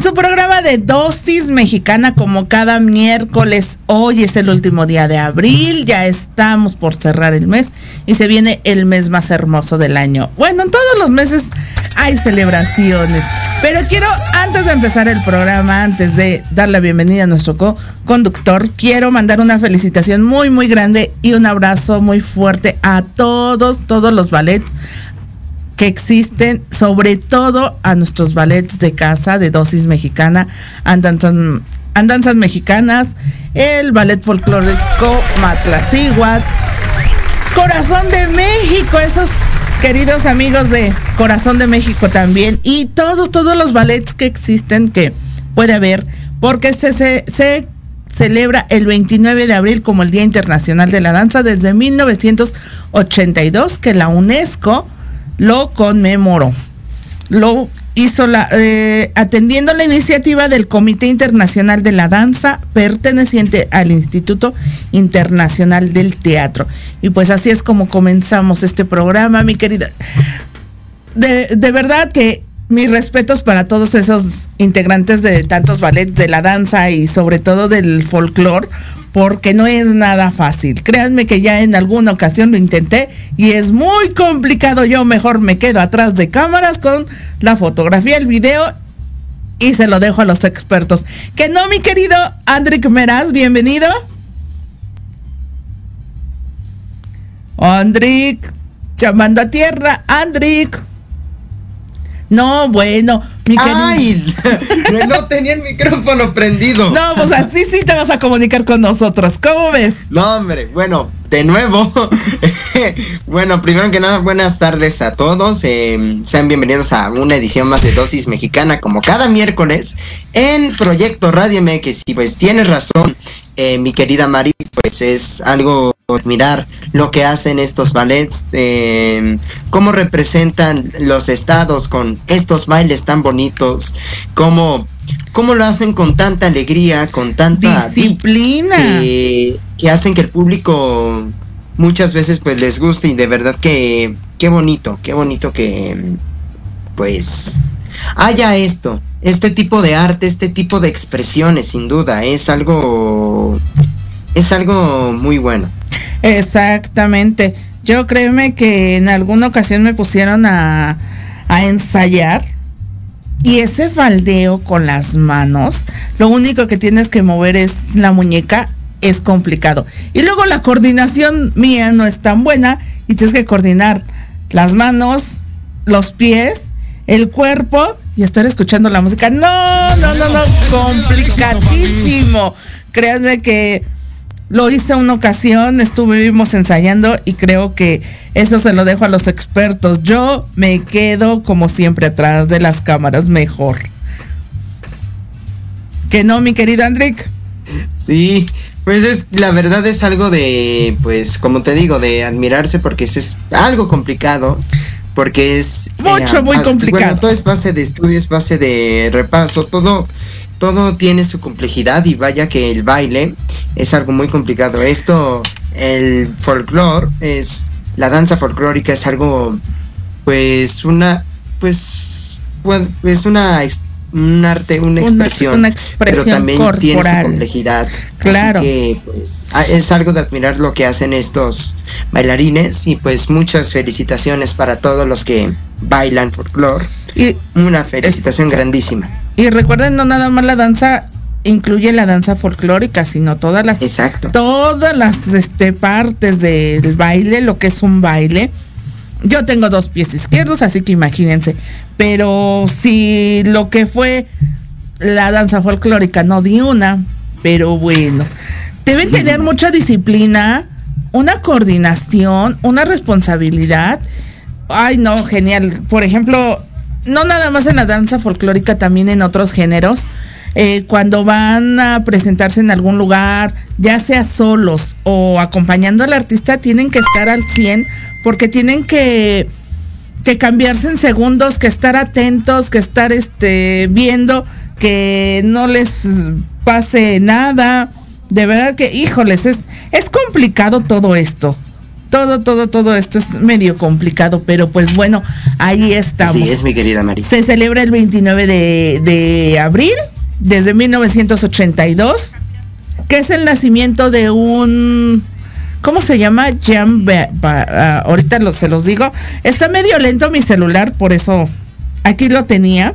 En su programa de dosis mexicana como cada miércoles. Hoy es el último día de abril, ya estamos por cerrar el mes y se viene el mes más hermoso del año. Bueno, en todos los meses hay celebraciones, pero quiero antes de empezar el programa, antes de dar la bienvenida a nuestro co-conductor, quiero mandar una felicitación muy muy grande y un abrazo muy fuerte a todos, todos los ballets que existen, sobre todo a nuestros ballets de casa de dosis mexicana, andanzas, andanzas mexicanas, el ballet folclórico Matlaciguat, Corazón de México, esos queridos amigos de Corazón de México también, y todos, todos los ballets que existen que puede haber, porque se, se, se celebra el 29 de abril como el Día Internacional de la Danza desde 1982, que la UNESCO lo conmemoró. Lo hizo la, eh, atendiendo la iniciativa del Comité Internacional de la Danza perteneciente al Instituto Internacional del Teatro. Y pues así es como comenzamos este programa, mi querida. De, de verdad que mis respetos para todos esos integrantes de tantos ballets de la danza y sobre todo del folclore, porque no es nada fácil. Créanme que ya en alguna ocasión lo intenté y es muy complicado. Yo mejor me quedo atrás de cámaras con la fotografía, el video y se lo dejo a los expertos. Que no, mi querido Andrick Meraz, bienvenido. Andrick, llamando a tierra, Andrick. No, bueno, mi querido. ¡Ay! no tenía el micrófono prendido. No, pues así sí te vas a comunicar con nosotros. ¿Cómo ves? No, hombre, bueno, de nuevo. bueno, primero que nada, buenas tardes a todos. Eh, sean bienvenidos a una edición más de Dosis Mexicana, como cada miércoles, en Proyecto Radio MX. Y pues tienes razón, eh, mi querida Mari, pues es algo admirar lo que hacen estos ballets, eh, cómo representan los estados con estos bailes tan bonitos, cómo, cómo lo hacen con tanta alegría, con tanta disciplina, que, que hacen que el público muchas veces pues les guste y de verdad que qué bonito, qué bonito que pues haya esto, este tipo de arte, este tipo de expresiones, sin duda, es algo es algo muy bueno. Exactamente. Yo créeme que en alguna ocasión me pusieron a, a ensayar y ese faldeo con las manos, lo único que tienes que mover es la muñeca, es complicado. Y luego la coordinación mía no es tan buena y tienes que coordinar las manos, los pies, el cuerpo y estar escuchando la música. No, no, no, no, complicadísimo. Créanme que lo hice una ocasión, estuvimos ensayando y creo que eso se lo dejo a los expertos. Yo me quedo como siempre atrás de las cámaras mejor. Que no, mi querido Andrick. Sí, pues es la verdad es algo de, pues como te digo, de admirarse porque es, es algo complicado. Porque es... Mucho, eh, muy a- complicado. Bueno, todo es base de estudio, es base de repaso, todo, todo tiene su complejidad y vaya que el baile es algo muy complicado. Esto, el folclore es, la danza folclórica es algo, pues una, pues, pues, es una, un arte, una expresión, una expresión pero también tiene su complejidad. Claro. Así que, pues, a- es algo de admirar lo que hacen estos bailarines y pues muchas felicitaciones para todos los que bailan folclore. Y Una felicitación Es- grandísima. Y recuerden, no nada más la danza incluye la danza folclórica, sino todas las Exacto. todas las este, partes del baile, lo que es un baile. Yo tengo dos pies izquierdos, así que imagínense. Pero si lo que fue la danza folclórica no di una, pero bueno. Deben tener mucha disciplina, una coordinación, una responsabilidad. Ay, no, genial. Por ejemplo, no nada más en la danza folclórica, también en otros géneros. eh, cuando van a presentarse en algún lugar, ya sea solos o acompañando al artista, tienen que estar al 100 porque tienen que, que cambiarse en segundos, que estar atentos, que estar este, viendo que no les pase nada. De verdad que, híjoles, es, es complicado todo esto. Todo, todo, todo esto es medio complicado, pero pues bueno, ahí estamos. Así es, mi querida Mari. Se celebra el 29 de, de abril, desde 1982, que es el nacimiento de un... ¿Cómo se llama? Ba- ah, ahorita lo- se los digo. Está medio lento mi celular, por eso aquí lo tenía.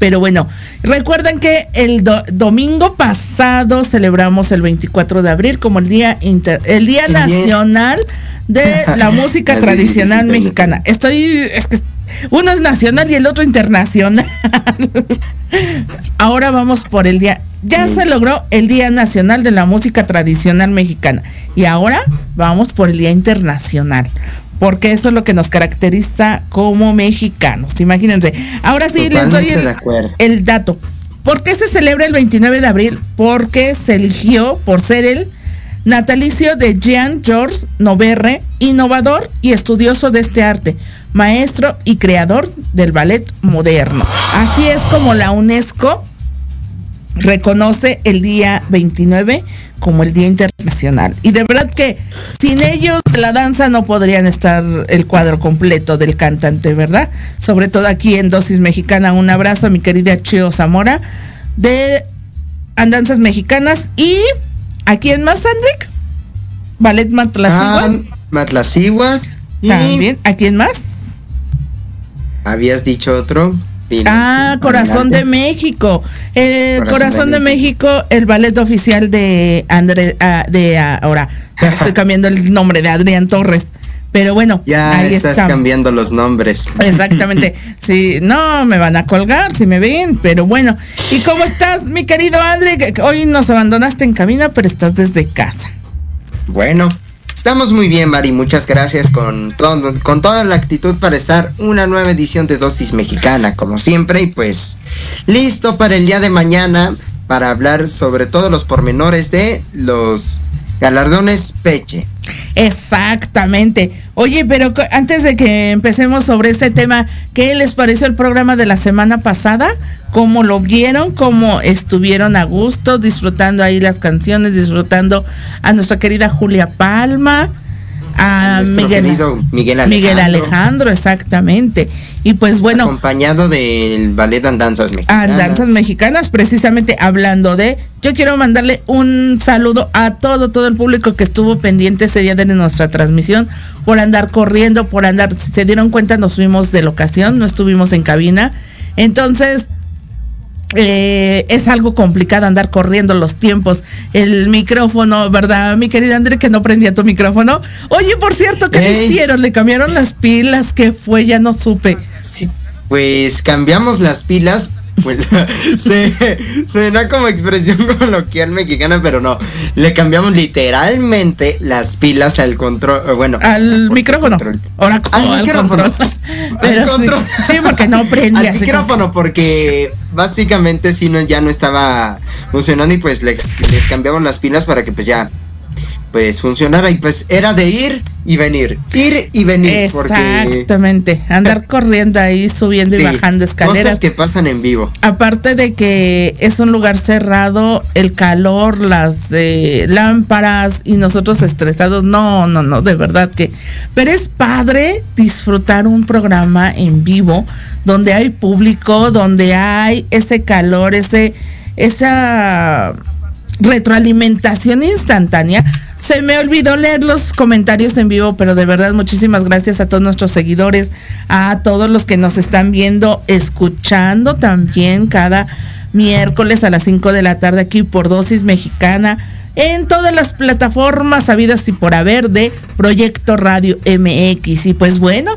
Pero bueno, recuerden que el do- domingo pasado celebramos el 24 de abril como el día inter- el día El día- nacional de la música tradicional sí, sí, sí. mexicana. Estoy es que uno es nacional y el otro internacional. Ahora vamos por el día. Ya se logró el Día Nacional de la Música Tradicional Mexicana. Y ahora vamos por el Día Internacional. Porque eso es lo que nos caracteriza como mexicanos. Imagínense. Ahora sí les doy el, el dato. ¿Por qué se celebra el 29 de abril? Porque se eligió por ser el natalicio de Jean Georges Noverre, innovador y estudioso de este arte, maestro y creador del ballet moderno. Así es como la UNESCO reconoce el día 29 como el Día Internacional. Y de verdad que sin ellos la danza no podrían estar el cuadro completo del cantante, ¿verdad? Sobre todo aquí en Dosis Mexicana. Un abrazo a mi querida Chio Zamora de Andanzas Mexicanas. Y aquí en más, Andrick, Ballet Matlacigua. Ah, Matlacigua. También, aquí en más. habías dicho otro. Ah, Corazón de. México. El Corazón Corazón, de México. el ballet oficial de André, ah, de ah, ahora, ya estoy cambiando el nombre de Adrián Torres. Pero bueno, Ya ahí estás estamos. cambiando los nombres. Exactamente. Sí, no me van a colgar si me ven, pero bueno. ¿Y cómo estás, mi querido André? Hoy nos abandonaste en cabina, pero estás desde casa. Bueno, estamos muy bien, Mari. Muchas gracias con, todo, con toda la actitud para estar una nueva edición de Dosis Mexicana, como siempre. Y pues, listo para el día de mañana para hablar sobre todos los pormenores de los galardones Peche. Exactamente. Oye, pero antes de que empecemos sobre este tema, ¿qué les pareció el programa de la semana pasada? ¿Cómo lo vieron? ¿Cómo estuvieron a gusto disfrutando ahí las canciones, disfrutando a nuestra querida Julia Palma, a Miguel, Miguel Alejandro. Miguel Alejandro, exactamente. Y pues bueno, acompañado del ballet Andanzas Mexicanas. Danzas Mexicanas, precisamente hablando de, yo quiero mandarle un saludo a todo, todo el público que estuvo pendiente ese día de nuestra transmisión, por andar corriendo, por andar, si se dieron cuenta, nos fuimos de locación, no estuvimos en cabina. Entonces, eh, es algo complicado andar corriendo los tiempos, el micrófono, ¿verdad, mi querida André, que no prendía tu micrófono? Oye, por cierto, ¿qué le hicieron? ¿Le cambiaron las pilas? ¿Qué fue? Ya no supe. Sí, pues cambiamos las pilas. Pues, se, suena como expresión coloquial mexicana, pero no. Le cambiamos literalmente las pilas al control. eh, Bueno, al micrófono. control. Ahora Al al micrófono. control. Al Pero sí, control. sí, porque no prendía. Al micrófono, porque básicamente si no, ya no estaba funcionando y pues le- les cambiamos las pilas para que pues ya pues funcionara y pues era de ir y venir, ir y venir, porque Exactamente. Andar corriendo ahí, subiendo sí, y bajando escaleras. cosas que pasan en vivo. Aparte de que es un lugar cerrado, el calor, las eh, lámparas y nosotros estresados, no, no, no, de verdad que. Pero es padre disfrutar un programa en vivo donde hay público, donde hay ese calor, ese, esa retroalimentación instantánea, se me olvidó leer los comentarios en vivo, pero de verdad muchísimas gracias a todos nuestros seguidores, a todos los que nos están viendo, escuchando también cada miércoles a las 5 de la tarde aquí por Dosis Mexicana en todas las plataformas habidas y por haber de Proyecto Radio MX. Y pues bueno,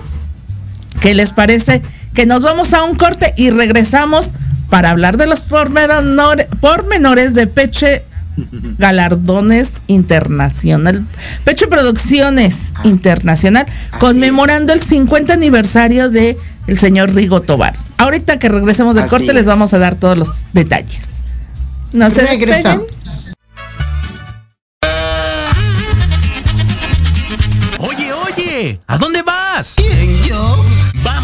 ¿qué les parece? Que nos vamos a un corte y regresamos para hablar de los pormenores, pormenores de Peche Galardones Internacional, Peche Producciones Internacional, conmemorando el 50 aniversario de el señor Rigo Tobar. Ahorita que regresemos del Así corte les es. vamos a dar todos los detalles. No se despeguen. Regresamos. Oye, oye, ¿a dónde vas?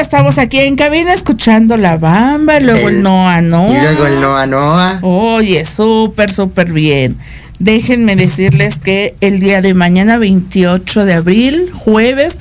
Estamos aquí en cabina escuchando la bamba, luego el, El- Noa Noa. Y luego el Noa Noa. Oye, súper, súper bien. Déjenme decirles que el día de mañana, 28 de abril, jueves,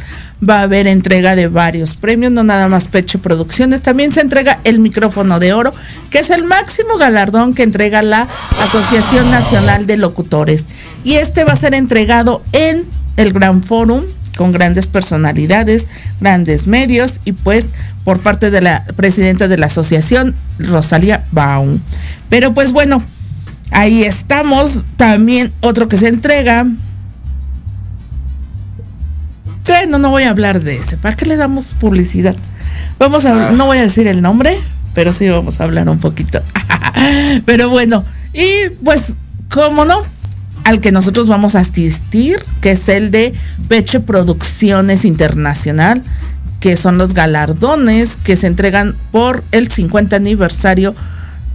va a haber entrega de varios premios, no nada más Pecho Producciones, también se entrega el micrófono de oro, que es el máximo galardón que entrega la Asociación Nacional de Locutores. Y este va a ser entregado en el Gran Fórum con grandes personalidades, grandes medios y pues por parte de la presidenta de la asociación, Rosalía Baum. Pero pues bueno, ahí estamos. También otro que se entrega. Bueno, no voy a hablar de ese. ¿Para qué le damos publicidad? Vamos a, no voy a decir el nombre, pero sí vamos a hablar un poquito. pero bueno, y pues, ¿cómo no? Al que nosotros vamos a asistir, que es el de Peche Producciones Internacional, que son los galardones que se entregan por el 50 aniversario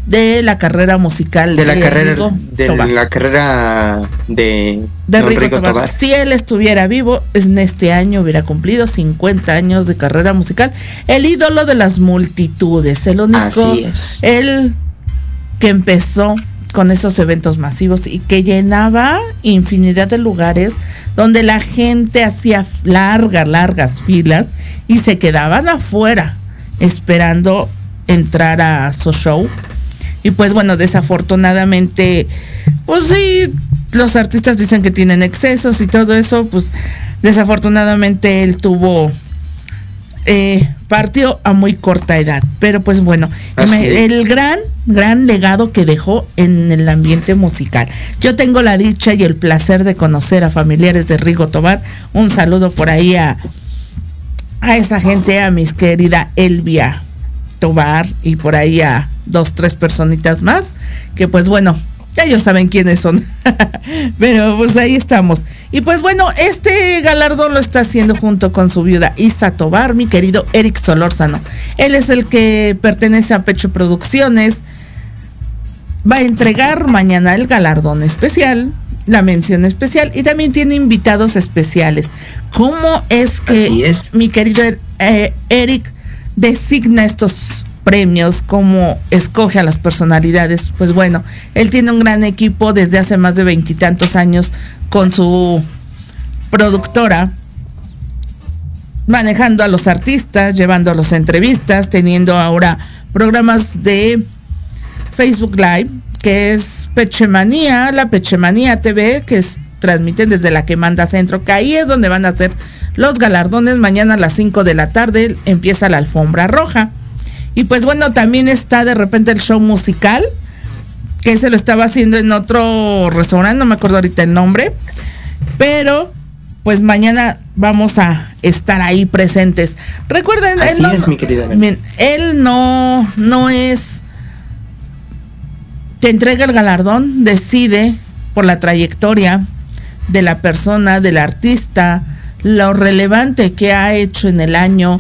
de la carrera musical De la carrera Rigo de Tobar. la carrera de, de don Rigo Rigo Tobar. Tobar. Si él estuviera vivo, en este año hubiera cumplido 50 años de carrera musical. El ídolo de las multitudes, el único, Así es. el que empezó con esos eventos masivos y que llenaba infinidad de lugares donde la gente hacía largas, largas filas y se quedaban afuera esperando entrar a su show. Y pues bueno, desafortunadamente, pues sí, los artistas dicen que tienen excesos y todo eso, pues desafortunadamente él tuvo, eh, partió a muy corta edad. Pero pues bueno, el gran, gran legado que dejó en el ambiente musical. Yo tengo la dicha y el placer de conocer a familiares de Rigo Tobar. Un saludo por ahí a, a esa gente, a mis querida Elvia Tobar y por ahí a dos, tres personitas más, que pues bueno, ya ellos saben quiénes son. Pero pues ahí estamos. Y pues bueno, este galardón lo está haciendo junto con su viuda Isa Tobar, mi querido Eric Solórzano. Él es el que pertenece a Pecho Producciones. Va a entregar mañana el galardón especial, la mención especial y también tiene invitados especiales. ¿Cómo es que Así es. mi querido eh, Eric designa estos premios, cómo escoge a las personalidades. Pues bueno, él tiene un gran equipo desde hace más de veintitantos años con su productora, manejando a los artistas, llevando a los entrevistas, teniendo ahora programas de Facebook Live, que es Pechemanía, la Pechemanía TV, que es, transmiten desde la que manda centro, que ahí es donde van a hacer los galardones. Mañana a las 5 de la tarde empieza la alfombra roja. Y pues bueno, también está de repente el show musical, que se lo estaba haciendo en otro restaurante, no me acuerdo ahorita el nombre, pero pues mañana vamos a estar ahí presentes. Recuerden, Así él no, es, mi querida. Bien, él no, no es, te entrega el galardón, decide por la trayectoria de la persona, del artista, lo relevante que ha hecho en el año,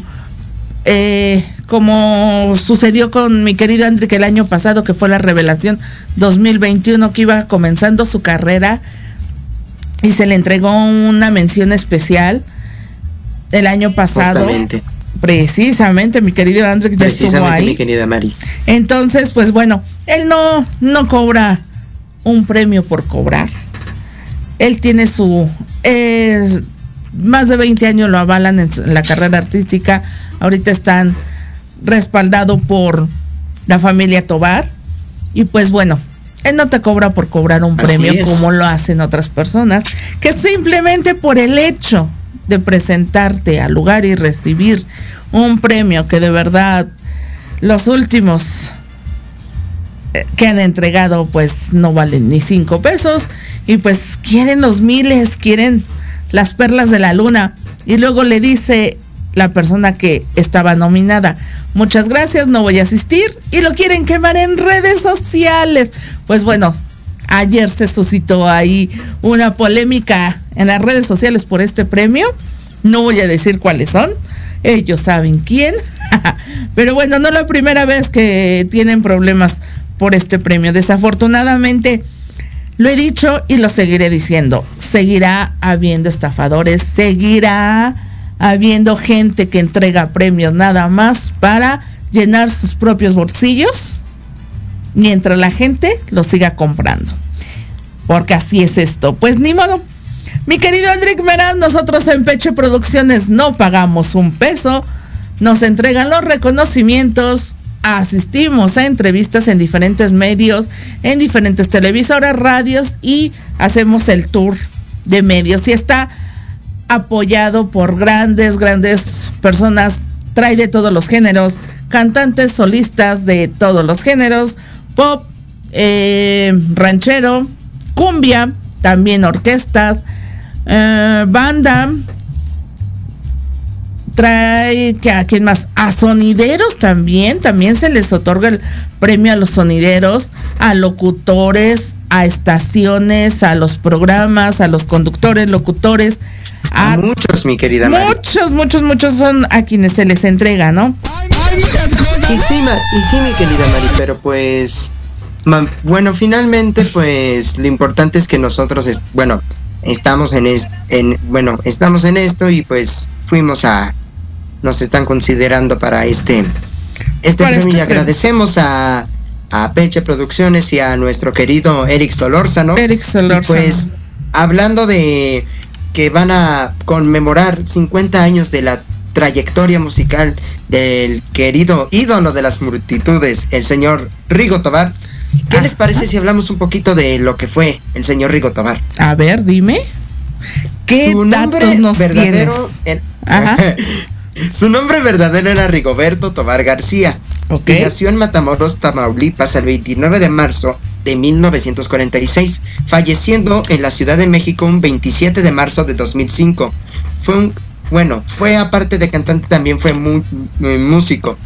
eh, como sucedió con mi querido Enrique el año pasado, que fue la revelación 2021, que iba comenzando su carrera y se le entregó una mención especial el año pasado. Justamente. Precisamente, mi querido André ya estuvo mi ahí. querida Mari. Entonces, pues bueno, él no, no cobra un premio por cobrar. Él tiene su... eh, más de 20 años lo avalan en, su- en la carrera artística. Ahorita están respaldado por la familia Tobar. Y pues bueno, él no te cobra por cobrar un Así premio es. como lo hacen otras personas, que simplemente por el hecho de presentarte al lugar y recibir un premio que de verdad los últimos eh, que han entregado pues no valen ni cinco pesos y pues quieren los miles, quieren las perlas de la luna y luego le dice la persona que estaba nominada, muchas gracias, no voy a asistir y lo quieren quemar en redes sociales. Pues bueno, ayer se suscitó ahí una polémica en las redes sociales por este premio, no voy a decir cuáles son, ellos saben quién, pero bueno, no es la primera vez que tienen problemas por este premio. Desafortunadamente, lo he dicho y lo seguiré diciendo. Seguirá habiendo estafadores, seguirá habiendo gente que entrega premios nada más para llenar sus propios bolsillos mientras la gente lo siga comprando. Porque así es esto. Pues ni modo. Mi querido Enrique Meraz, nosotros en Pecho Producciones no pagamos un peso. Nos entregan los reconocimientos. Asistimos a entrevistas en diferentes medios, en diferentes televisoras, radios y hacemos el tour de medios. Y está apoyado por grandes, grandes personas. Trae de todos los géneros, cantantes, solistas de todos los géneros, pop, eh, ranchero, cumbia, también orquestas, eh, banda. Trae a quién más, a sonideros también, también se les otorga el premio a los sonideros, a locutores, a estaciones, a los programas, a los conductores, locutores, A muchos, mi querida Mari. muchos, muchos, muchos son a quienes se les entrega, ¿no? Y sí, Ma- y sí, mi querida Mari, pero pues. ma- bueno, finalmente, pues lo importante es que nosotros, es, bueno, estamos en, es- en. Bueno, estamos en esto y pues fuimos a. Nos están considerando para este. Este premio este y agradecemos a. A Peche Producciones y a nuestro querido Eric Solórzano. Eric Solórzano. Y pues, hablando de que van a conmemorar 50 años de la trayectoria musical del querido ídolo de las multitudes, el señor Rigo Tobar. ¿Qué les parece si hablamos un poquito de lo que fue el señor Rigo Tobar? A ver, dime. ¿Qué Su nombre nos verdadero Ajá. Su nombre verdadero era Rigoberto Tobar García. Ok. Y nació en Matamoros, Tamaulipas, el 29 de marzo de 1946, falleciendo en la Ciudad de México un 27 de marzo de 2005. Fue un, bueno, fue aparte de cantante también fue mu- eh, músico.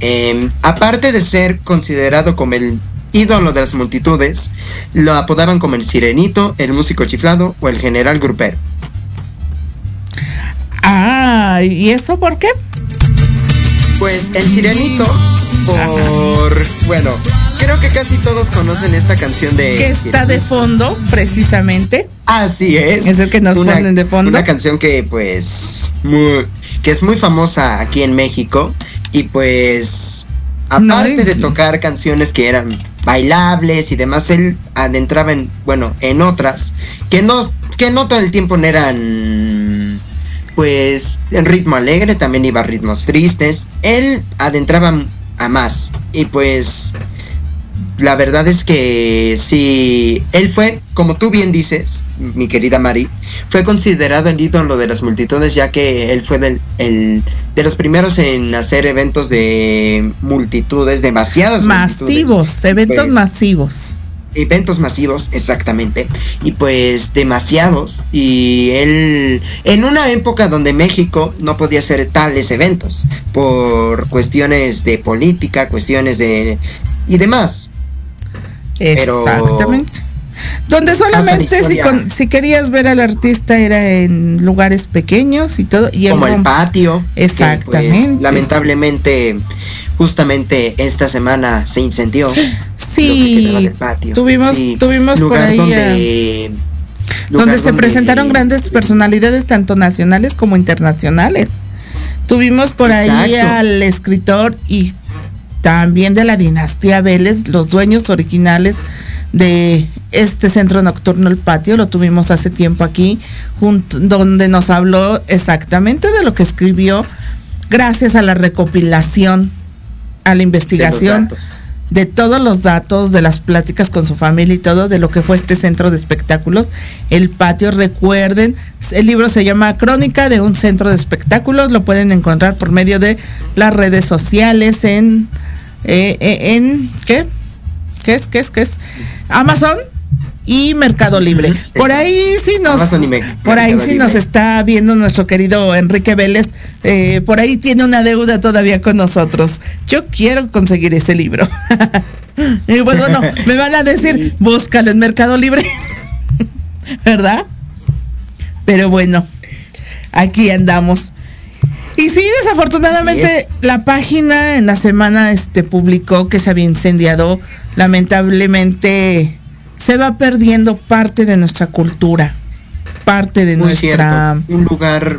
Eh, aparte de ser considerado como el ídolo de las multitudes, lo apodaban como el sirenito, el músico chiflado o el general grupero. Ah, ¿y eso por qué? Pues el sirenito, por. Bueno, creo que casi todos conocen esta canción de. Que está de fondo, precisamente. Así es. Es el que nos Una- ponen de fondo. Una canción que, pues. Muy, que es muy famosa aquí en México. Y pues. Aparte de tocar canciones que eran bailables y demás, él adentraba en. Bueno, en otras. Que no. Que no todo el tiempo no eran. Pues. En ritmo alegre, también iba a ritmos tristes. Él adentraba a más. Y pues la verdad es que sí, él fue, como tú bien dices, mi querida Mari, fue considerado el ídolo de las multitudes ya que él fue del, el, de los primeros en hacer eventos de multitudes, demasiadas multitudes. Masivos, eventos Pues, masivos. Eventos masivos, exactamente. Y pues demasiados. Y él, en una época donde México no podía hacer tales eventos, por cuestiones de política, cuestiones de... y demás. Pero- Exactamente. Donde Pasa la solamente si, historia. con- si querías ver al artista era en lugares pequeños y todo. Y como el patio. que, Exactamente. pues, lamentablemente, justamente esta semana se incendió. lo que quedaba Sí, del patio. tuvimos, Sí, tuvimos por ahí. donde, lugar donde se presentaron grandes personalidades tanto nacionales como internacionales. Tuvimos por ahí al escritor y también de la dinastía Vélez, los dueños originales de este centro nocturno El Patio, lo tuvimos hace tiempo aquí, junto, donde nos habló exactamente de lo que escribió gracias a la recopilación, a la investigación de todos los datos, de las pláticas con su familia y todo, de lo que fue este centro de espectáculos. El patio, recuerden, el libro se llama Crónica de un centro de espectáculos, lo pueden encontrar por medio de las redes sociales en, eh, eh, en, ¿qué? ¿Qué es? ¿Qué es? ¿Qué es? Amazon y Mercado Libre. Por ahí sí nos, por ahí sí nos está viendo nuestro querido Enrique Vélez. eh, por ahí tiene una deuda todavía con nosotros. Yo quiero conseguir ese libro. y pues bueno, me van a decir, búscalo en Mercado Libre. ¿Verdad? Pero bueno, aquí andamos. Y sí, desafortunadamente la página en la semana este publicó que se había incendiado. Lamentablemente se va perdiendo parte de nuestra cultura, parte de Muy nuestra cierto, un lugar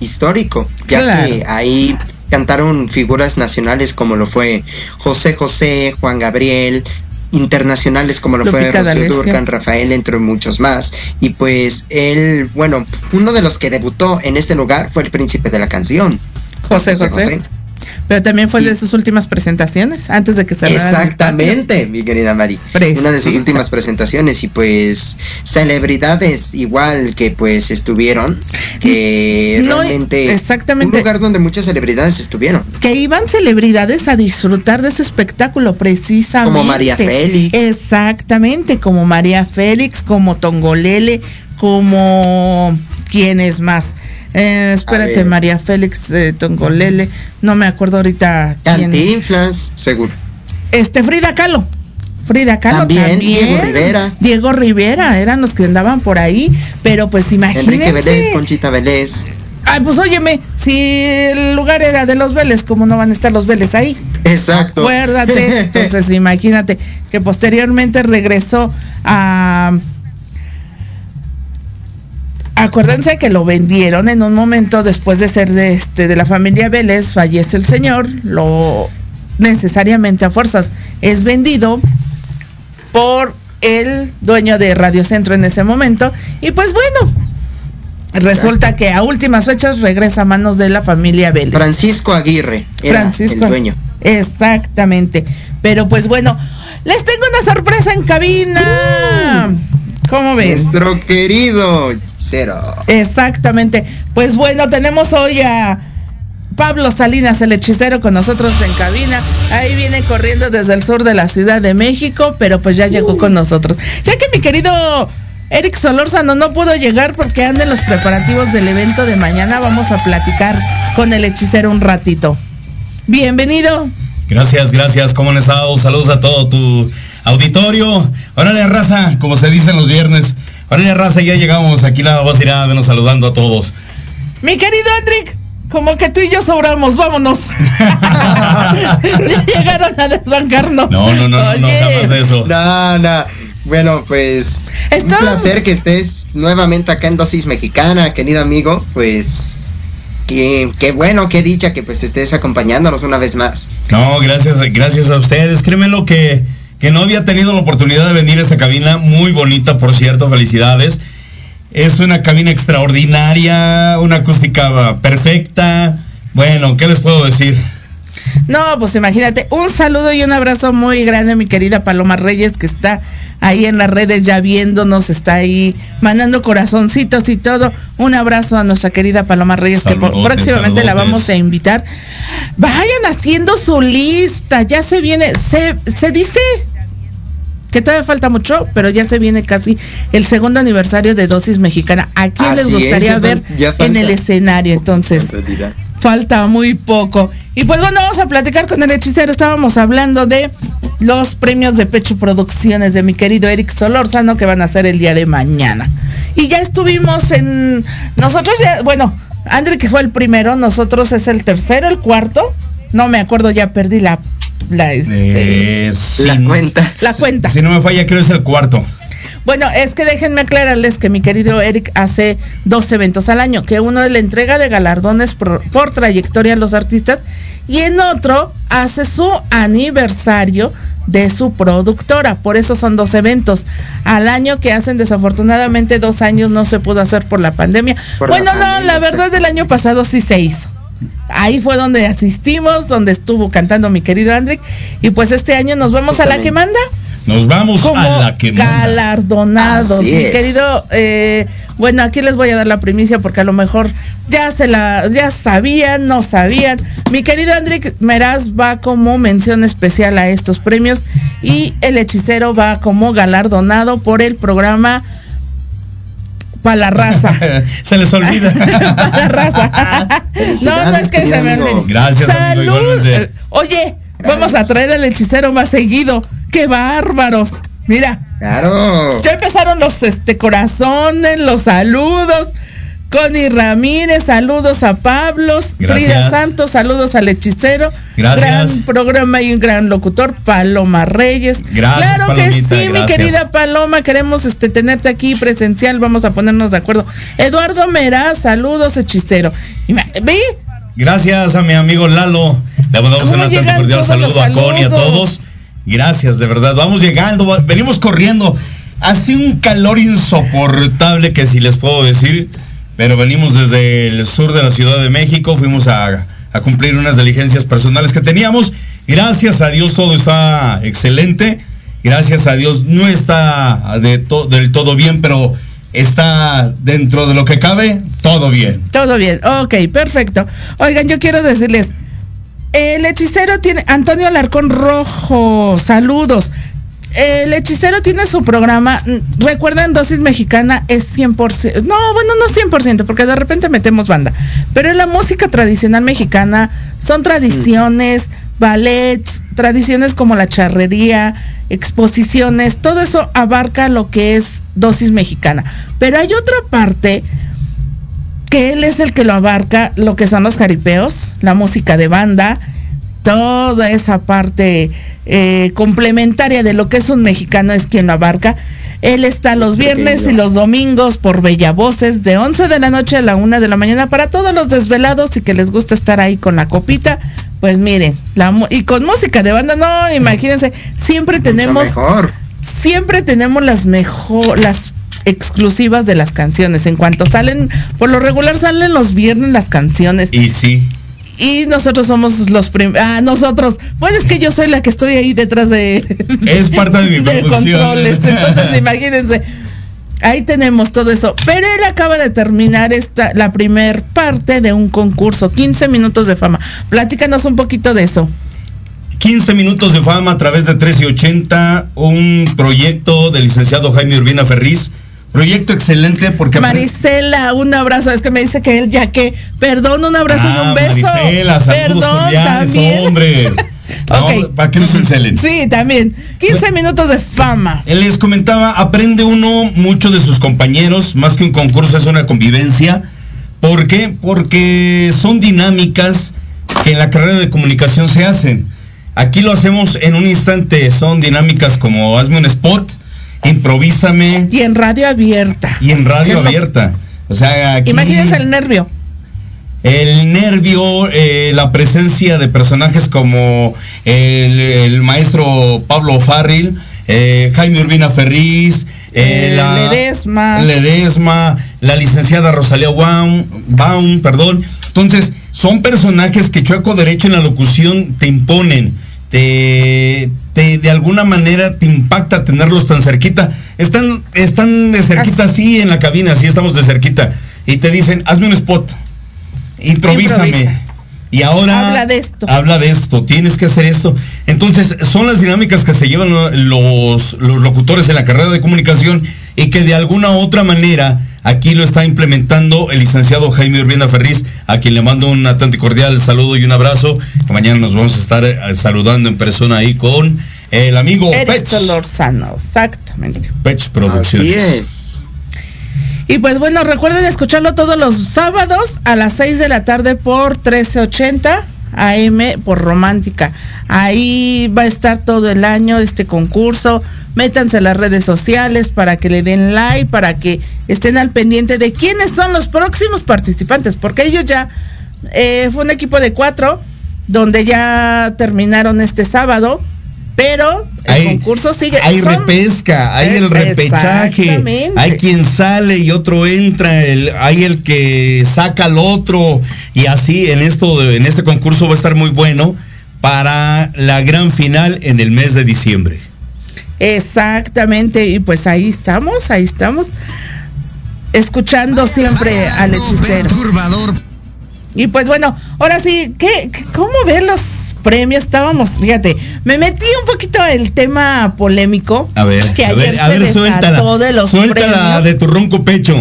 histórico, ya Claro. que ahí cantaron figuras nacionales como lo fue José José, Juan Gabriel, internacionales como lo fue Rocío. Durcan, Rafael, entre muchos más. Y pues él, bueno, uno de los que debutó en este lugar fue el príncipe de la canción. José José. Pero también fue Y- de sus últimas presentaciones, antes de que patio. Exactamente, mi querida Mari. Precisa. Una de sus últimas presentaciones y pues celebridades igual que pues estuvieron, que No, realmente exactamente. un lugar donde muchas celebridades estuvieron. que iban celebridades a disfrutar de ese espectáculo precisamente. Como María Félix. Exactamente, como María Félix, como Tongolele, como quién es más. Eh, espérate. María Félix, eh, Tongolele, no me acuerdo ahorita. Cantinflas, seguro. Este Frida Kahlo. Frida Kahlo También, también, Diego Rivera. Diego Rivera, eran los que andaban por ahí, pero pues imagínense. Enrique Vélez, Conchita Vélez. Ay, pues óyeme, si el lugar era de los Vélez, ¿cómo no van a estar los Vélez ahí? Exacto. Acuérdate. Entonces, imagínate que posteriormente regresó a. Acuérdense que lo vendieron en un momento después de ser de este de la familia Vélez, fallece el señor, lo necesariamente a fuerzas es vendido por el dueño de Radio Centro en ese momento y pues bueno, resulta que a últimas fechas regresa a manos de la familia Vélez. Francisco Aguirre era Francisco. el dueño. Exactamente. Pero pues bueno, les tengo una sorpresa en cabina. ¿Cómo ves? Nuestro querido Cero. Exactamente. Pues bueno, tenemos hoy a Pablo Salinas, el hechicero, con nosotros en cabina. Ahí viene corriendo desde el sur de la Ciudad de México, pero pues ya llegó con nosotros. Ya que mi querido Eric Solórzano no pudo llegar porque anda en los preparativos del evento de mañana, vamos a platicar con el hechicero un ratito. Bienvenido. Gracias, gracias. ¿Cómo han estado? Saludos a todo tu auditorio. Órale, raza, como se dice en los viernes. Órale, raza, ya llegamos. Aquí la voz irá venos saludando a todos. Mi querido Andrick, como que tú y yo sobramos, vámonos. ya llegaron a desbancarnos. No, no, no, no, no, Oye, jamás de eso. No, no. Bueno, pues un Estamos- placer que estés nuevamente acá en Dosis Mexicana, querido amigo. Pues qué, qué bueno, qué dicha que pues estés acompañándonos una vez más. No, gracias, gracias a ustedes. Créeme lo que, que no había tenido la oportunidad de venir a esta cabina, muy bonita, por cierto, felicidades. Es una cabina extraordinaria, una acústica perfecta. Bueno, ¿qué les puedo decir? No, pues imagínate, un saludo y un abrazo muy grande a mi querida Paloma Reyes que está ahí en las redes ya viéndonos, está ahí mandando corazoncitos y todo. Un abrazo a nuestra querida Paloma Reyes que Saludotes, próximamente la vamos a invitar. Vayan haciendo su lista, ya se viene, se, se dice que todavía falta mucho, pero ya se viene casi el segundo aniversario de Dosis Mexicana. ¿A quién les Así gustaría ver en el escenario entonces? Falta muy poco. Y pues bueno, vamos a platicar con el hechicero. Estábamos hablando de los premios de Pecho Producciones de mi querido Eric Solórzano que van a ser el día de mañana. Y ya estuvimos en. Nosotros ya. Bueno, André que fue el primero, nosotros es el tercero, el cuarto. No me acuerdo, ya perdí la. La, este, Eh, La si- cuenta. la cuenta. Si no me falla, creo es el cuarto. Bueno, es que déjenme aclararles que mi querido Eric hace dos eventos al año, que uno es la entrega de galardones por, por trayectoria a los artistas y en otro hace su aniversario de su productora. Por eso son dos eventos al año que hacen desafortunadamente dos años no se pudo hacer por la pandemia. Por la bueno, no, pandemia, la verdad del año pasado sí se hizo. Ahí fue donde asistimos, donde estuvo cantando mi querido Andrick. Y pues este año nos vamos a la que manda Nos vamos como a la que galardonados. Así Mi es. querido, eh, bueno, aquí les voy a dar la primicia porque a lo mejor ya se la, ya sabían, no sabían. Mi querido Andrick Meraz va como mención especial a estos premios y el hechicero va como galardonado por el programa para la raza. Se les olvida. Pa' la raza. no, no es que se me olvide. Gracias, Salud. Oye, vamos a traer al hechicero más seguido. ¡Qué bárbaros! Mira, Claro. ya empezaron los este corazones, los saludos. Connie Ramírez, saludos a Pablo. Frida. Santos, saludos al hechicero. Gracias. Gran programa y un gran locutor, Paloma Reyes. Gracias, claro que sí, mi querida Paloma, queremos este tenerte aquí presencial, vamos a ponernos de acuerdo. Eduardo Meraz, saludos, hechicero. Y ¿Ve? Gracias a mi amigo Lalo. Le mandamos ¿Cómo un cordial saludo a Connie, a saludos? todos. Gracias, de verdad. Vamos llegando, venimos corriendo. Hace un calor insoportable que si les puedo decir, pero venimos desde el sur de la Ciudad de México, fuimos a, a cumplir unas diligencias personales que teníamos. Gracias a Dios todo está excelente. Gracias a Dios no está de del todo bien, pero está dentro de lo que cabe, todo bien. Todo bien, ok, perfecto. Oigan, yo quiero decirles, el hechicero tiene, Antonio Alarcón Rojo, saludos. El hechicero tiene su programa, mm, recuerden, dosis mexicana es 100%, no, bueno, no 100%, porque de repente metemos banda, pero es la música tradicional mexicana, son tradiciones, ballets, tradiciones como la charrería, exposiciones, todo eso abarca lo que es dosis mexicana. Pero hay otra parte él es el que lo abarca, lo que son los jaripeos, la música de banda, toda esa parte eh, complementaria de lo que es un mexicano es quien lo abarca. Él está los viernes y los domingos por Bella Voces de 11 de la noche a la 1 de la mañana para todos los desvelados y que les gusta estar ahí con la copita. Pues miren, la, y con música de banda, no, imagínense, siempre tenemos mejor. siempre tenemos las mejor las exclusivas de las canciones. En cuanto salen, por lo regular salen los viernes las canciones. Y sí. Y nosotros somos los primeros. Ah, nosotros. Pues es que yo soy la que estoy ahí detrás de. Es parte de mi producción. controles. Entonces, imagínense. Ahí tenemos todo eso. Pero él acaba de terminar esta, la primer parte de un concurso, 15 minutos de fama. Platícanos un poquito de eso. 15 minutos de fama a través de 1380, un proyecto del licenciado Jaime Urbina Ferriz. Proyecto excelente porque... Marisela, un abrazo. Es que me dice que él ya que. Perdón, un abrazo y Ah, un beso. Marisela, saludos Perdón, cordiales, también. hombre. No, para que no se encelen. Sí, también. 15 minutos de fama. Él les comentaba, aprende uno mucho de sus compañeros, más que un concurso es una convivencia. ¿Por qué? Porque son dinámicas que en la carrera de comunicación se hacen. Aquí lo hacemos en un instante, son dinámicas como hazme un spot, improvísame Y en radio abierta. y en radio abierta. O sea, aquí Imagínense el nervio. el nervio, eh, la presencia de personajes como el, el maestro Pablo Farril, eh, Jaime Urbina Ferriz, Eh, la, Ledesma. Ledesma, la licenciada Rosalía Baum, Baum, perdón. Entonces, son personajes que chueco derecho en la locución te imponen, te, te- de alguna manera te impacta tenerlos tan cerquita. Están, están de cerquita así en la cabina, así estamos de cerquita. Y te dicen, hazme un spot. Improvísame. Improvisa. Y ahora Habla de esto. Habla de esto, tienes que hacer esto. Entonces, son las dinámicas que se llevan los, los locutores en la carrera de comunicación y que de alguna u otra manera aquí lo está implementando el licenciado Jaime Urbina Ferriz, a quien le mando un atento y cordial saludo y un abrazo. Mañana nos vamos a estar eh, saludando en persona ahí con el amigo Eric Pech, Solorzano, exactamente. Pech Producciones. Así es. Y pues bueno, recuerden escucharlo todos los sábados a las 6 de la tarde por 1380 AM por Romántica. Ahí va a estar todo el año este concurso. Métanse a las redes sociales para que le den like, para que estén al pendiente de quiénes son los próximos participantes, porque ellos ya eh, fue un equipo de cuatro donde ya terminaron este sábado, pero el Hay, concurso sigue. hay Son- repesca, hay el repechaje, Exactamente. hay quien sale y otro entra, el- hay el que saca al otro y así en esto, de- en este concurso va a estar muy bueno para la gran final en el mes de diciembre. Exactamente, y pues ahí estamos, ahí estamos, escuchando siempre al hechicero. Y pues bueno, ahora sí, ¿qué, qué- ¿cómo ven los premios? Estábamos, fíjate, me metí un poquito el tema polémico. A ver, que a ayer a se ver, desató suéltala. de los suéltala premios. de tu ronco pecho.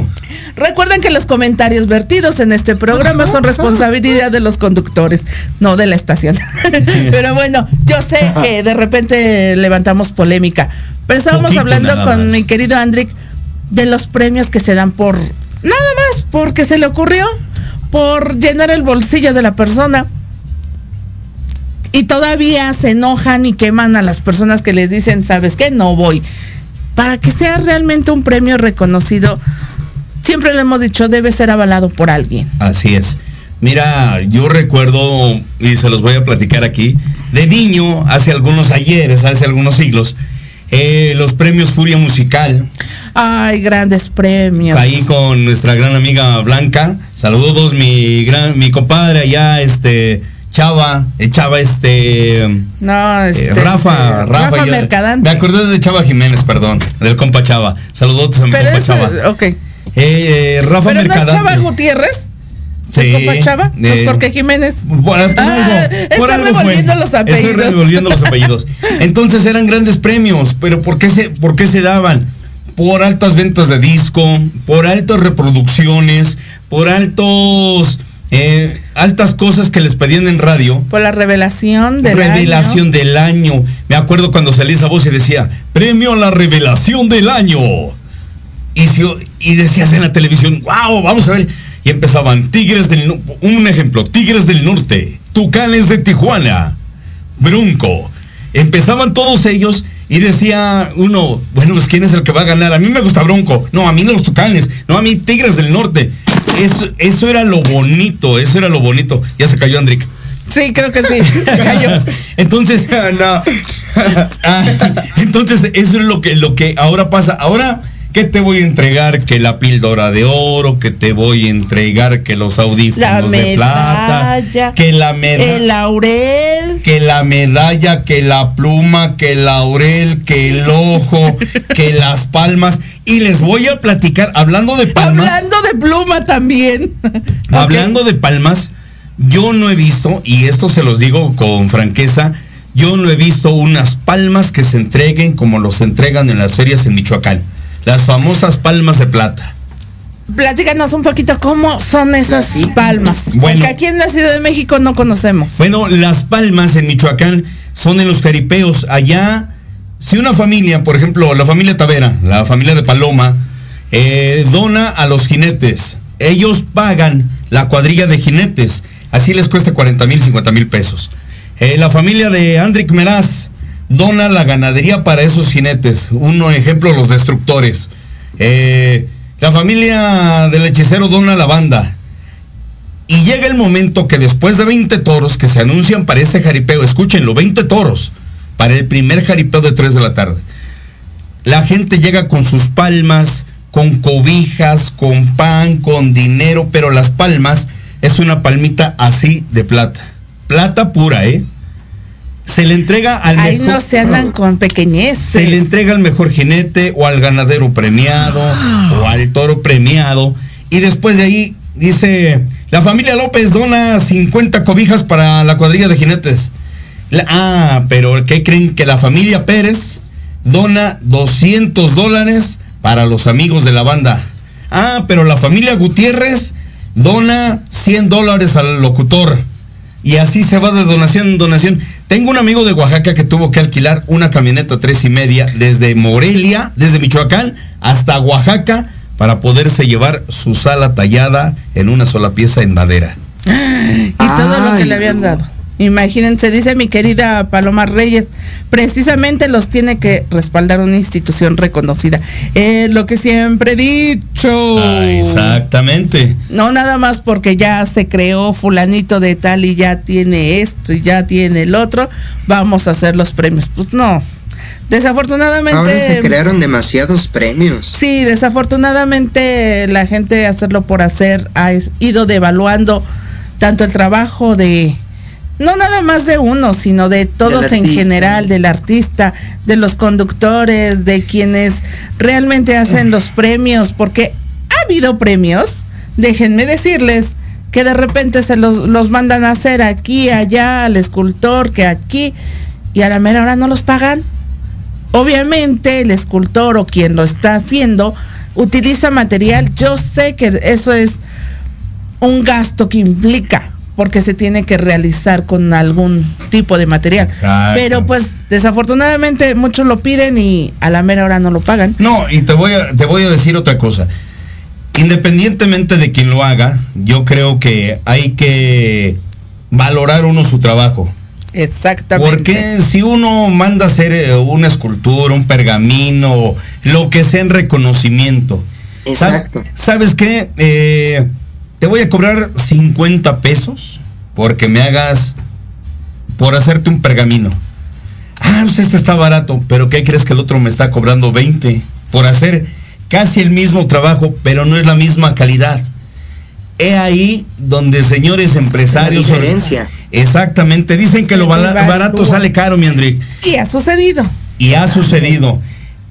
Recuerden que los comentarios vertidos en este programa son responsabilidad de los conductores, no de la estación. Pero bueno, yo sé que de repente levantamos polémica. Pero estábamos hablando con mi querido Andrick de los premios que se dan por nada más, porque se le ocurrió, por llenar el bolsillo de la persona. Y todavía se enojan y queman a las personas que les dicen, ¿sabes qué? No voy. Para que sea realmente un premio reconocido, siempre lo hemos dicho, debe ser avalado por alguien. Así es. Mira, yo recuerdo, y se los voy a platicar aquí, de niño, hace algunos ayeres, hace algunos siglos, eh, los premios Furia Musical, Ay, grandes premios. ahí con nuestra gran amiga Blanca. Saludos, mi gran, mi compadre allá, este, Chava, eh, Chava, este, No, eh, este, Rafa, este, Rafa, ya- Mercadante. Me acordé de Chava Jiménez, perdón, del compa Chava. Saludos a mi Pero compa ese- Chava. ok. Eh, eh, Rafa Pero no es Mercadante. Chava Gutiérrez. Sí, ¿El compa Chava? Pues eh, porque Jiménez. Por, por Ah, algo, está por algo fue. revolviendo los apellidos. Estoy revolviendo los apellidos. Entonces eran grandes premios, pero ¿por qué se, por qué se daban? Por altas ventas de disco, por altas reproducciones, por altos eh, altas cosas que les pedían en radio. Por la revelación del revelación año. del año. Me acuerdo cuando salía esa voz y decía, premio a la revelación del año. Y, si- y decías en la televisión, wow, vamos a ver. Y empezaban Tigres del No- un ejemplo, Tigres del Norte, Tucanes de Tijuana, Bronco. Empezaban todos ellos y decía uno, bueno, pues quién es el que va a ganar. A mí me gusta Bronco. No, a mí los Tucanes. No, a mí Tigres del Norte. Eso, eso era lo bonito, eso era lo bonito. Ya se cayó Andrick. Sí, creo que sí. Cayó. Entonces, no. Ah, entonces, eso es lo que, lo que ahora pasa. Ahora, ¿qué te voy a entregar? Que la píldora de oro, que te voy a entregar que los La audífonos de plata, que la medalla. El laurel. Que la medalla, que la pluma, que el laurel, que el ojo, que las palmas. Y les voy a platicar, hablando de palmas. Hablando de pluma también. Hablando de palmas, yo no he visto, y esto se los digo con franqueza, yo no he visto unas palmas que se entreguen como los entregan en las ferias en Michoacán. Las famosas palmas de plata. Platícanos un poquito cómo son esas palmas. Bueno. Porque aquí en la Ciudad de México no conocemos. Bueno, las palmas en Michoacán son en los jaripeos. Allá, si una familia, por ejemplo, la familia Tavera, la familia de Paloma, eh, dona a los jinetes, ellos pagan la cuadrilla de jinetes. Así les cuesta 40 mil, 50 mil pesos. Eh, la familia de Andrick Meraz dona la ganadería para esos jinetes. Uno ejemplo, los destructores. Eh, la familia del hechicero dona la banda. Y llega el momento que después de 20 toros que se anuncian para ese jaripeo, escúchenlo, 20 toros para el primer jaripeo de 3 de la tarde. La gente llega con sus palmas, con cobijas, con pan, con dinero, pero las palmas es una palmita así de plata. Plata pura, ¿eh? Se le entrega al Ahí mejor- no se andan con pequeñeces. se le entrega al mejor jinete o al ganadero premiado o al toro premiado. Y después de ahí dice, la familia López dona 50 cobijas para la cuadrilla de jinetes. La- ah, pero ¿qué creen? Que la familia Pérez dona 200 dólares para los amigos de la banda. Ah, pero la familia Gutiérrez dona 100 dólares al locutor. Y así se va de donación en donación. Tengo un amigo de Oaxaca que tuvo que alquilar una camioneta tres y media desde Morelia, desde Michoacán hasta Oaxaca para poderse llevar su sala tallada en una sola pieza en madera. Y todo lo que le habían dado. Imagínense, dice mi querida Paloma Reyes, precisamente los tiene que respaldar una institución reconocida. Eh, lo que siempre he dicho. Ah, exactamente. No nada más porque ya se creó fulanito de tal y ya tiene esto y ya tiene el otro, vamos a hacer los premios. Pues no. Desafortunadamente. Ahora se crearon demasiados premios. Sí, desafortunadamente la gente hacerlo por hacer ha ido devaluando tanto el trabajo de no nada más de uno, sino de todos en general, del artista, de los conductores, de quienes realmente hacen los premios, porque ha habido premios, déjenme decirles, que de repente se los, los mandan a hacer aquí, allá, al escultor, que aquí, y a la mera hora no los pagan. Obviamente el escultor o quien lo está haciendo utiliza material. Yo sé que eso es un gasto que implica porque se tiene que realizar con algún tipo de material. Exacto. Pero pues desafortunadamente muchos lo piden y a la mera hora no lo pagan. No, y te voy a, te voy a decir otra cosa. Independientemente de quien lo haga, yo creo que hay que valorar uno su trabajo. Exactamente. Porque si uno manda a hacer eh, una escultura, un pergamino, lo que sea en reconocimiento. ¿sab- Exacto. ¿Sabes qué? Eh, te voy a cobrar 50 pesos porque me hagas por hacerte un pergamino. Ah, pues este está barato, pero ¿qué crees que el otro me está cobrando 20 por hacer casi el mismo trabajo, pero no es la misma calidad? He ahí donde señores empresarios... La diferencia. Exactamente, dicen que lo devalúa. barato sale caro, mi André. Y ha sucedido. Y ha sucedido.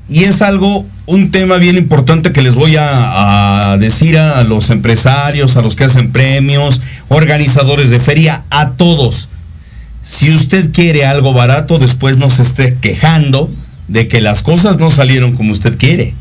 Y es algo, un tema bien importante que les voy a, a decir a, los empresarios, a los que hacen premios, organizadores de feria, a todos. Si usted quiere algo barato, después no se esté quejando de que las cosas no salieron como usted quiere.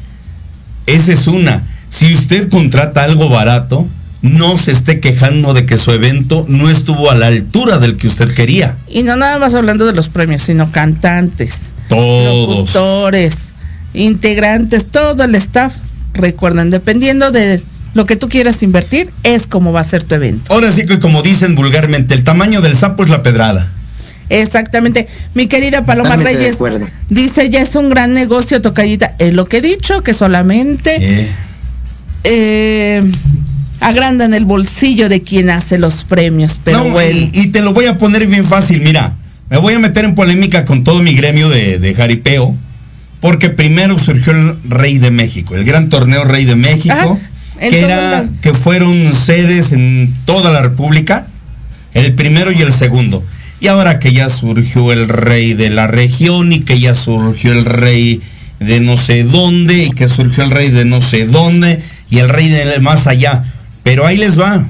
Esa es una. Si usted contrata algo barato, no se esté quejando de que su evento no estuvo a la altura del que usted quería. Y no nada más hablando de los premios, sino cantantes, Todos. locutores, integrantes, todo el staff. Recuerden, dependiendo de lo que tú quieras invertir, es como va a ser tu evento. Ahora sí que como dicen vulgarmente, el tamaño del sapo es la pedrada. Exactamente. Mi querida Paloma Reyes dice, ya es un gran negocio, tocallita. Es lo que he dicho, que solamente Eh, eh, agrandan el bolsillo de quien hace los premios. Pero no, bueno. y, y te lo voy a poner bien fácil, mira, me voy a meter en polémica con todo mi gremio de, de jaripeo, porque primero surgió el Rey de México, el gran torneo Rey de México, Ajá, que era, el- que fueron sedes en toda la República, el primero y el segundo. Y ahora que ya surgió el rey de la región y que ya surgió el rey de no sé dónde y que surgió el rey de no sé dónde y el rey de más allá. Pero ahí les va.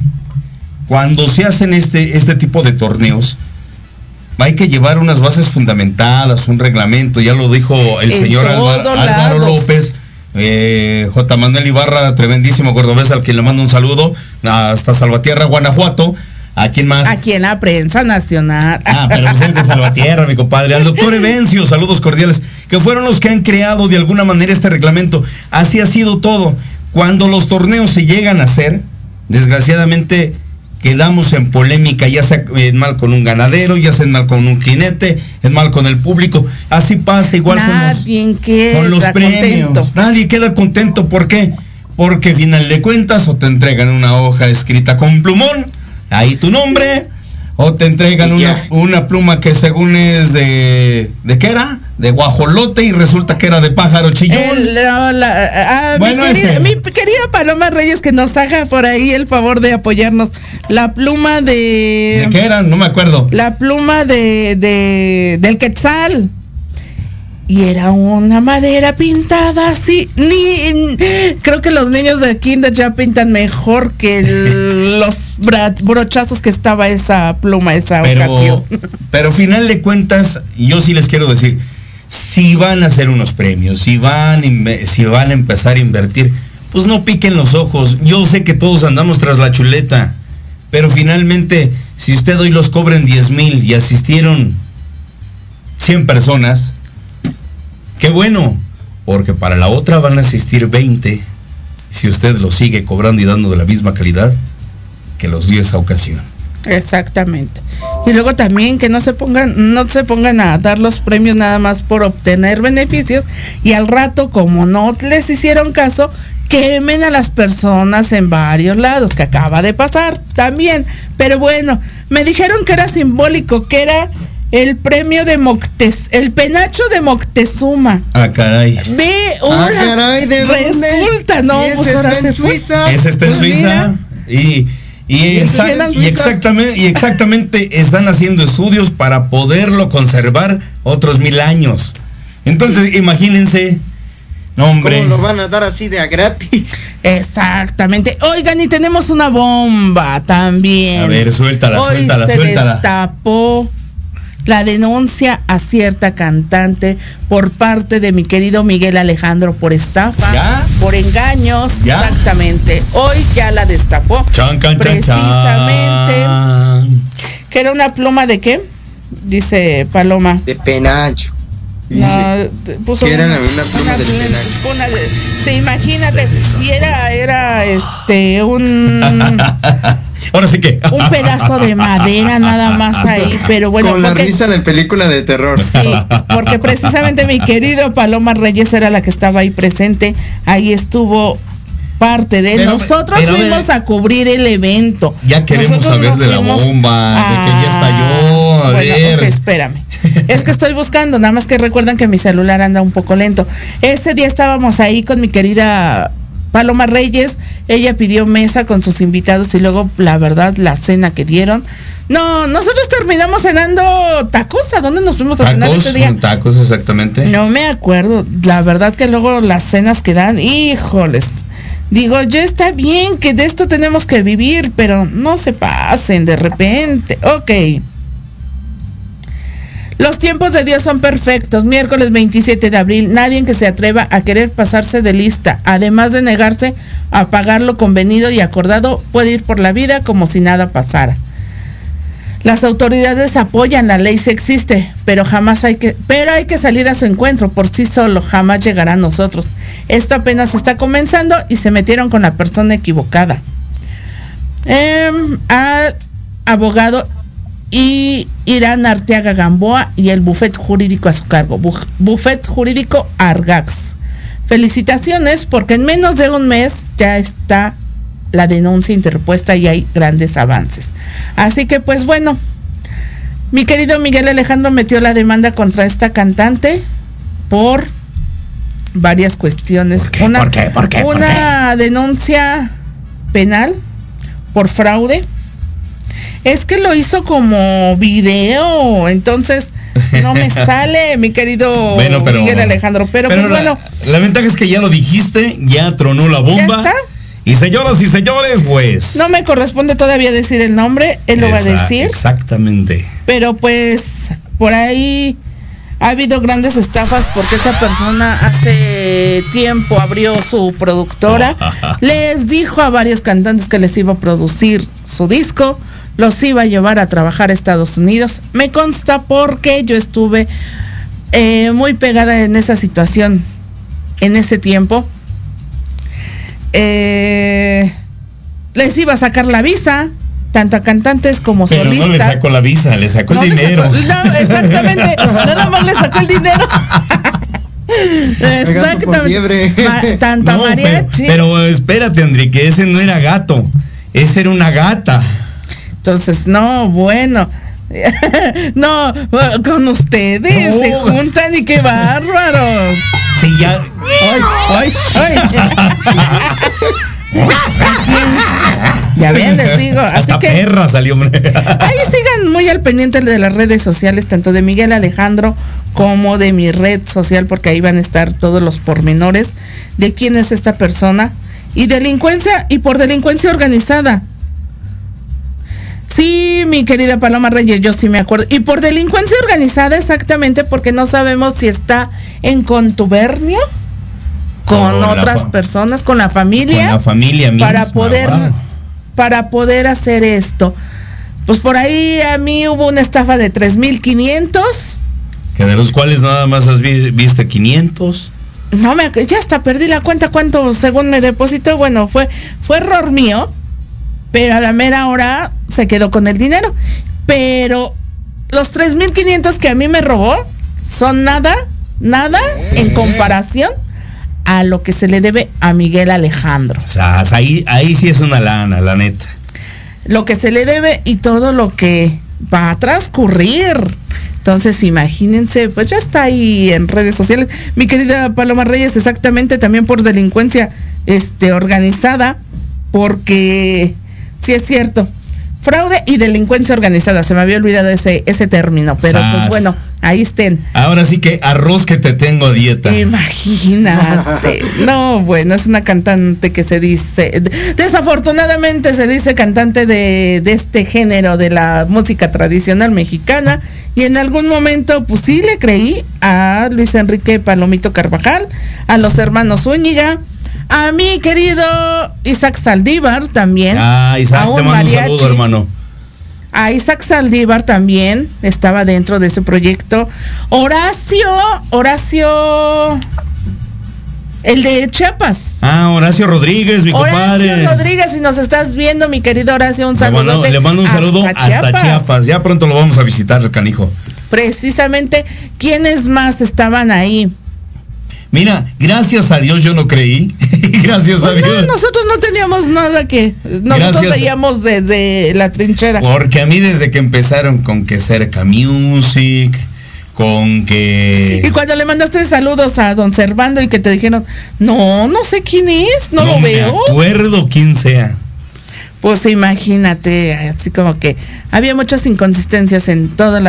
Cuando se hacen este, este tipo de torneos, hay que llevar unas bases fundamentadas, un reglamento, ya lo dijo el En señor Álvaro. López, eh, J. Manuel Ibarra, tremendísimo cordobés al que le mando un saludo, hasta Salvatierra, Guanajuato. ¿A quién más? Aquí en la prensa nacional. Ah, pero pues es de Salvatierra, mi compadre. Al doctor Evencio, saludos cordiales, que fueron los que han creado de alguna manera este reglamento. Así ha sido todo. Cuando los torneos se llegan a hacer, desgraciadamente quedamos en polémica, ya sea en mal con un ganadero, ya sea en mal con un jinete, en mal con el público. Así pasa igual con los, con los premios. contento. Nadie queda contento. ¿Por qué? Porque final de cuentas o te entregan una hoja escrita con plumón, ahí tu nombre, o te entregan una, una pluma que según es de... ¿De qué era? De guajolote y resulta que era de pájaro chillón. El- no, la- ah, Bueno, mi, querida, mi querida Paloma Reyes que nos haga por ahí el favor de apoyarnos. La pluma de. ¿De qué era? No me acuerdo. La pluma de, de del quetzal. Y era una madera pintada así. Ni creo que los niños de Kinder ya pintan mejor que el- los brochazos que estaba esa pluma esa Pero, ocasión. pero final de cuentas, yo sí les quiero decir, si van a hacer unos premios, si van, si van a empezar a invertir, pues no piquen los ojos. Yo sé que todos andamos tras la chuleta, pero finalmente, si usted hoy los cobra en 10 mil y asistieron 100 personas, qué bueno, porque para la otra van a asistir 20 si usted lo sigue cobrando y dando de la misma calidad que los dio esa ocasión. Exactamente. Y luego también que no se pongan, no se pongan a dar los premios nada más por obtener beneficios y al rato como no les hicieron caso, quemen a las personas en varios lados, que acaba de pasar también. Pero bueno, me dijeron que era simbólico, que era el premio de Moctes, el penacho de Moctezuma. Ah, caray. Ve, Ah, ahora caray, ¿de dónde? resulta, no, ¿Y ese pues ahora está en se fue. Suiza? Ese está en Pues Suiza. Y, y, exact- exactamente, y exactamente están haciendo estudios para poderlo conservar otros mil años. Entonces, imagínense. No, hombre. ¿Cómo lo van a dar así de a gratis? Exactamente. Oigan, y tenemos una bomba también. A ver, suéltala, Hoy suéltala, se suéltala. destapó la denuncia a cierta cantante por parte de mi querido Miguel Alejandro por estafa, ¿Ya? por engaños, ¿Ya? exactamente. Hoy ya la destapó. Chan, can, chan, Precisamente. chan. Que era una pluma de qué? Dice Paloma. De penacho. No, puso que era una pluma una de- sí, imagínate. Y era, era este un Ahora sí que. un pedazo de madera nada más ahí, pero bueno, Con la porque, risa de película de terror. sí, porque precisamente mi querido Paloma Reyes era la que estaba ahí presente, ahí estuvo parte de Pero- nosotros pero fuimos a cubrir el evento. Ya queremos Nosotros saber de la bomba, de que ya estalló, a bueno, ver. espérame. Es que estoy buscando, nada más que recuerdan que mi celular anda un poco lento. Ese día estábamos ahí con mi querida Paloma Reyes, ella pidió mesa con sus invitados y luego, la verdad, la cena que dieron. No, nosotros terminamos cenando tacos. ¿A dónde nos fuimos a cenar ese día? tacos exactamente. No me acuerdo. La verdad que luego las cenas que dan, híjoles. Digo, yo está bien que de esto tenemos que vivir, pero no se pasen de repente. Ok. Los tiempos de Dios son perfectos. Miércoles 27 de abril, nadie que se atreva a querer pasarse de lista, además de negarse a pagar lo convenido y acordado, puede ir por la vida como si nada pasara. Las autoridades apoyan, la ley sí existe, pero jamás hay que, pero hay que salir a su encuentro por sí solo, jamás llegará a nosotros. Esto apenas está comenzando y se metieron con la persona equivocada. Em, al abogado y Irán Arteaga Gamboa y el bufet jurídico a su cargo, Bu- bufet jurídico Argax. Felicitaciones porque en menos de un mes ya está la denuncia interpuesta y hay grandes avances. Así que pues bueno, mi querido Miguel Alejandro metió la demanda contra esta cantante por varias cuestiones. ¿Por qué? Una, ¿Por qué? ¿Por qué? ¿Por una denuncia penal por fraude. Es que lo hizo como video, entonces no me sale, mi querido Bueno, pero. Miguel Alejandro. Pero, pues la, bueno, La ventaja es que ya lo dijiste, ya tronó la bomba. está. Y señoras y señores, pues. no me corresponde todavía decir el nombre, él lo va a decir. Exactamente. Pero pues por ahí ha habido grandes estafas porque esa persona hace tiempo abrió su productora, les dijo a varios cantantes que les iba a producir su disco, los iba a llevar a trabajar a Estados Unidos. Me consta porque yo estuve eh, muy pegada en esa situación en ese tiempo. Eh, les iba a sacar la visa, tanto a cantantes como Pero solistas. no le sacó la visa, le sacó No el dinero. sacó- no, exactamente. No nada más le sacó el dinero. Ma- Tanto a No, pero, mariachi. pero espérate, Enrique, ese no era gato. Ese era una gata. Entonces, no, bueno. no, con ustedes No. se juntan y qué bárbaros. Sí, ya. Ay, ay, ay. ya ven, les digo. Así Hasta que perra salió, hombre. ahí sigan muy al pendiente de las redes sociales, tanto de Miguel Alejandro como de mi red social, porque ahí van a estar todos los pormenores de quién es esta persona. Y delincuencia, y por delincuencia organizada. Sí, mi querida Paloma Reyes, yo sí me acuerdo. Y por delincuencia organizada exactamente porque no sabemos si está en contubernio con, otras personas, con la familia. Con la familia misma. para poder wow. para poder hacer esto. Pues por ahí a mí hubo una estafa de 3500. Que de los cuales nada más has vi- visto 500. No me ya hasta perdí la cuenta cuánto según me depositó. Bueno, fue fue error mío, pero a la mera hora se quedó con el dinero. Pero los 3500 que a mí me robó son nada, nada en comparación a lo que se le debe a Miguel Alejandro. O sea, ahí, ahí sí es una lana, la neta. lo que se le debe y todo lo que va a transcurrir. Entonces, imagínense, pues ya está ahí en redes sociales. Mi querida Paloma Reyes, exactamente también por delincuencia este, organizada, porque sí es cierto, fraude y delincuencia organizada. Se me había olvidado ese, ese término, pero pues bueno, ahí estén. Ahora sí que arroz que te tengo a dieta. Imagínate. No, bueno, es una cantante que se dice, desafortunadamente se dice cantante de, de este género de la música tradicional mexicana. Y en algún momento, pues sí le creí a Luis Enrique Palomito Carvajal, a los hermanos Zúñiga, a mi querido Isaac Saldívar también. Ah, Isaac, a te mando un saludo, hermano. A Isaac Saldívar también estaba dentro de ese proyecto. Horacio, Horacio, el de Chiapas. Ah, Horacio Rodríguez, mi Horacio compadre. Rodríguez, si nos estás viendo, mi querido Horacio, un Le mando, saludo. le mando un saludo hasta Chiapas. Ya pronto lo vamos a visitar, el canijo. Precisamente, ¿quiénes más estaban ahí? Mira, gracias a Dios yo no creí. gracias a Pues no, Dios. nosotros no teníamos nada que. Nosotros Gracias. veíamos desde la trinchera. Porque a mí desde que empezaron con que cerca music, con que... Y cuando le mandaste saludos a don Servando y que te dijeron, no, no sé quién es, no, lo veo. acuerdo quién sea. Pues imagínate, así como que había muchas inconsistencias en todos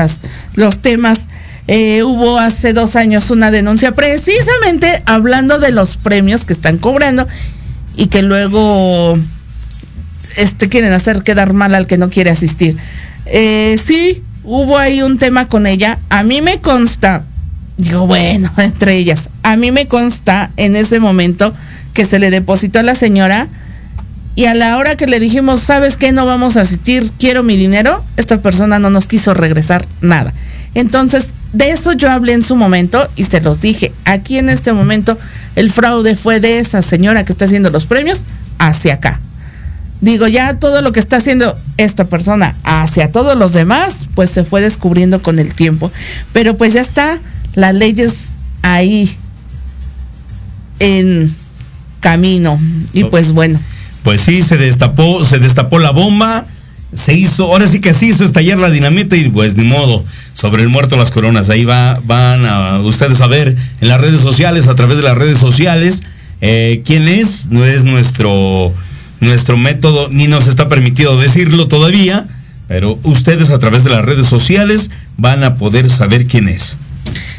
los temas. Eh, hubo hace dos años una denuncia precisamente hablando de los premios que están cobrando y que luego este, quieren hacer quedar mal al que no quiere asistir. Eh, sí, hubo ahí un tema con ella. A mí me consta, digo, bueno, entre ellas, a mí me consta en ese momento que se le depositó a la señora y a la hora que le dijimos, ¿sabes qué? No vamos a asistir, quiero mi dinero, esta persona no nos quiso regresar nada. Entonces, de eso yo hablé en su momento y se los dije. Aquí en este momento el fraude fue de esa señora que está haciendo los premios hacia acá. Digo, ya todo lo que está haciendo esta persona hacia todos los demás, pues se fue descubriendo con el tiempo. Pero pues ya está, las leyes ahí en camino. Y pues bueno. Pues sí, se destapó, se destapó la bomba, se hizo, ahora sí que se hizo estallar la dinamita y pues ni modo, sobre el muerto las coronas. Ahí va, van a ustedes a ver en las redes sociales, a través de las redes sociales, eh, quién es, no es nuestro, nuestro método, ni nos está permitido decirlo todavía, pero ustedes a través de las redes sociales van a poder saber quién es.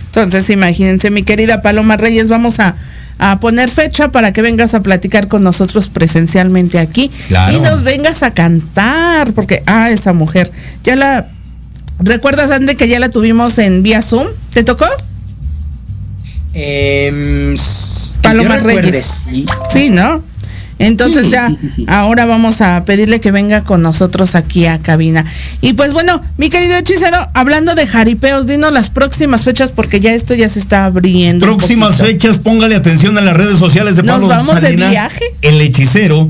Entonces, imagínense, mi querida Paloma Reyes, vamos a, a poner fecha para que vengas a platicar con nosotros presencialmente aquí Claro. y nos vengas a cantar, porque, ah, esa mujer, ya la, ¿recuerdas, Andy, que ya la tuvimos en vía Zoom? ¿Te tocó? Que Paloma Reyes. sí. Sí, ¿no? Entonces ya, ahora vamos a pedirle que venga con nosotros aquí a cabina. Y pues bueno, mi querido hechicero, hablando de jaripeos, dinos las próximas fechas porque ya esto ya se está abriendo. Próximas fechas, póngale atención a las redes sociales de ¿Nos Pablo vamos de viaje? el hechicero.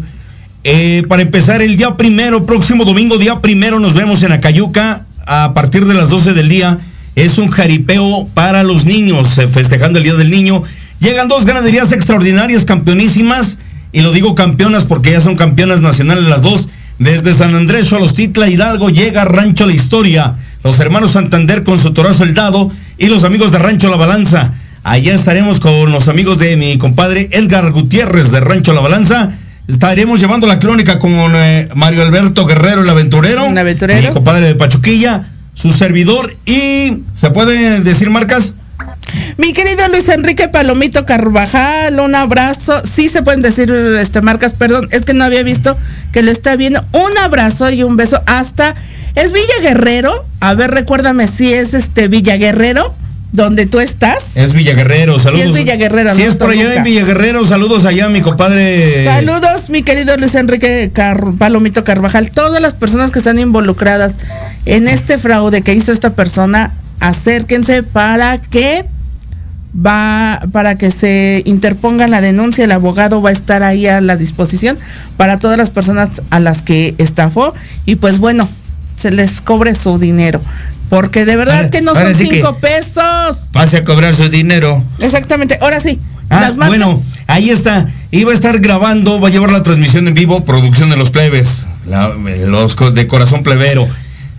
Eh, para empezar, el día primero, próximo domingo, día primero, nos vemos en Acayuca a partir de las 12 del día. Es un jaripeo para los niños, eh, festejando el Día del Niño. Llegan dos ganaderías extraordinarias, campeonísimas, y lo digo campeonas porque ya son campeonas nacionales las dos. Desde San Andrés, Cholostitla, Hidalgo, llega Rancho La Historia. Los hermanos Santander con su torazo El Dado y los amigos de Rancho La Balanza. Allá estaremos con los amigos de mi compadre Edgar Gutiérrez de Rancho La Balanza. Estaremos llevando la crónica con eh, Mario Alberto Guerrero, el aventurero. Un aventurero. Mi compadre de Pachuquilla, su servidor y... ¿Se puede decir marcas? Mi querido Luis Enrique Palomito Carvajal, un abrazo. Sí se pueden decir este marcas, perdón, es que no había visto que lo está viendo. Un abrazo y un beso hasta es Villa Guerrero. A ver, recuérdame si es este Villa Guerrero donde tú estás. Es Villaguerrero, saludos. es Villaguerrero, Si no es por allá en Villaguerrero, saludos allá, mi compadre. Saludos, mi querido Luis Enrique Car- Palomito Carvajal. Todas las personas que están involucradas en este fraude que hizo esta persona, acérquense para que va para que se interponga la denuncia. El abogado va a estar ahí a la disposición para todas las personas a las que estafó y pues bueno, se les cobre su dinero. Porque de verdad Ahora- que no son cinco pesos. Pase a cobrar su dinero. Exactamente. Ahora sí. Ah, las bueno, ahí está. Iba a estar grabando, va a llevar la transmisión en vivo, producción de los plebes, la- los de corazón plebero.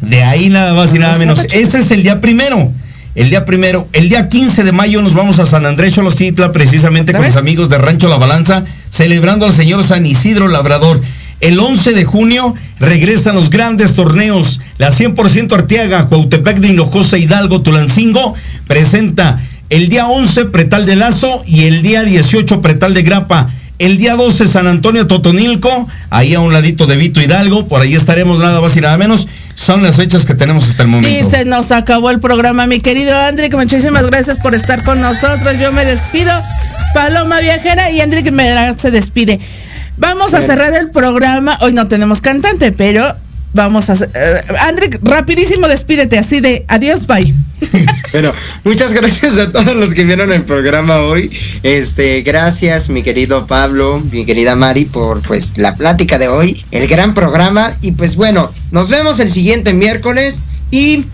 De ahí nada más y nada menos. Ese es el día primero. El día primero, el día 15 de mayo nos vamos a San Andrés Cholostitla, precisamente ¿Otra con los amigos de Rancho La Balanza, celebrando al señor San Isidro Labrador. El 11 de junio regresan los grandes torneos. La 100% Arteaga, Cuautepec de Hinojosa, Hidalgo, Tulancingo, presenta el día 11 Pretal de Lazo y el día 18 Pretal de Grapa. El día 12 San Antonio Totonilco, ahí a un ladito de Vito Hidalgo, por ahí estaremos nada más y nada menos. Son las fechas que tenemos hasta el Y momento. se nos acabó el programa, mi querido Andrick. Muchísimas gracias por estar con nosotros. Yo me despido. Paloma Viajera y Andrick se despide. Vamos a cerrar el programa. Hoy no tenemos cantante, pero vamos a... hacer- eh, Andrick, rapidísimo despídete así de adiós, bye. Bueno, muchas gracias a todos los que vieron el programa hoy. Este, gracias mi querido Pablo, mi querida Mari por pues la plática de hoy, el gran programa y pues bueno, nos vemos el siguiente miércoles y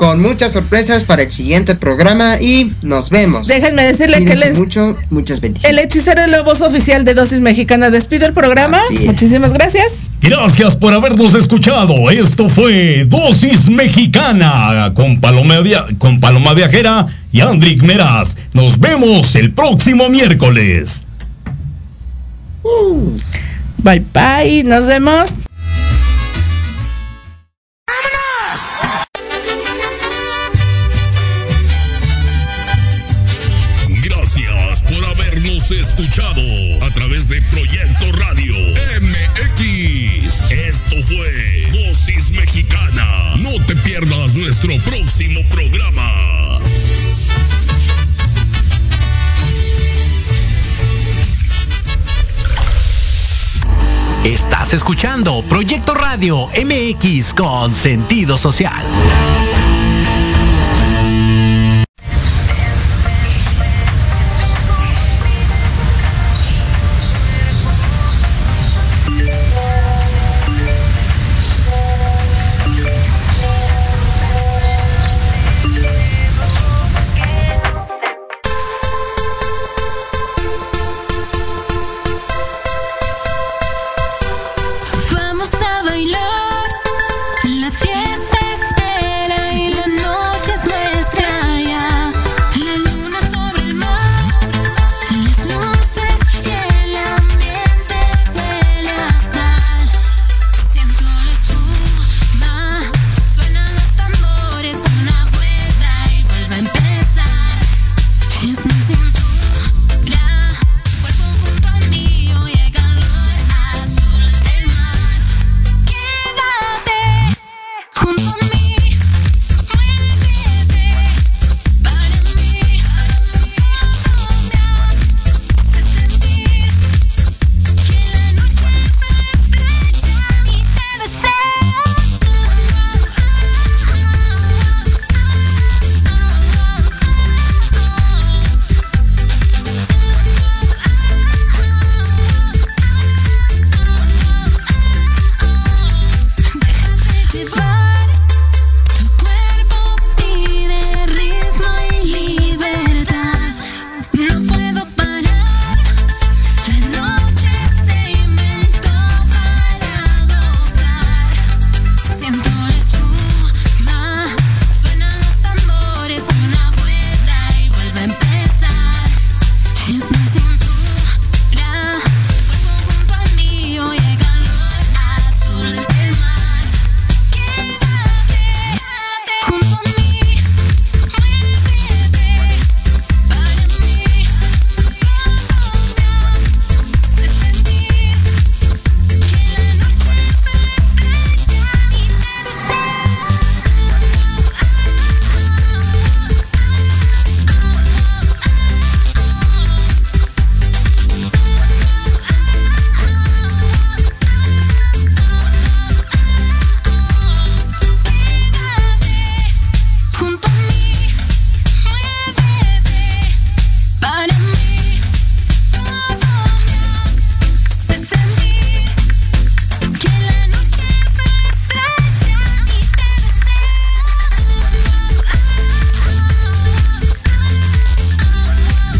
con muchas sorpresas para el siguiente programa y nos vemos. Déjenme decirle que les... mucho, muchas El bendiciones. hechicero es la voz oficial de Dosis Mexicana despide el programa. Muchísimas gracias. Gracias por habernos escuchado. Esto fue Dosis Mexicana con Paloma, Via- con Paloma Viajera y Andrick Meraz. Nos vemos el próximo miércoles. Bye bye. Nos vemos. Proyecto Radio MX. Esto fue Dosis Mexicana. No te pierdas nuestro próximo programa. Estás escuchando Proyecto Radio MX con sentido social.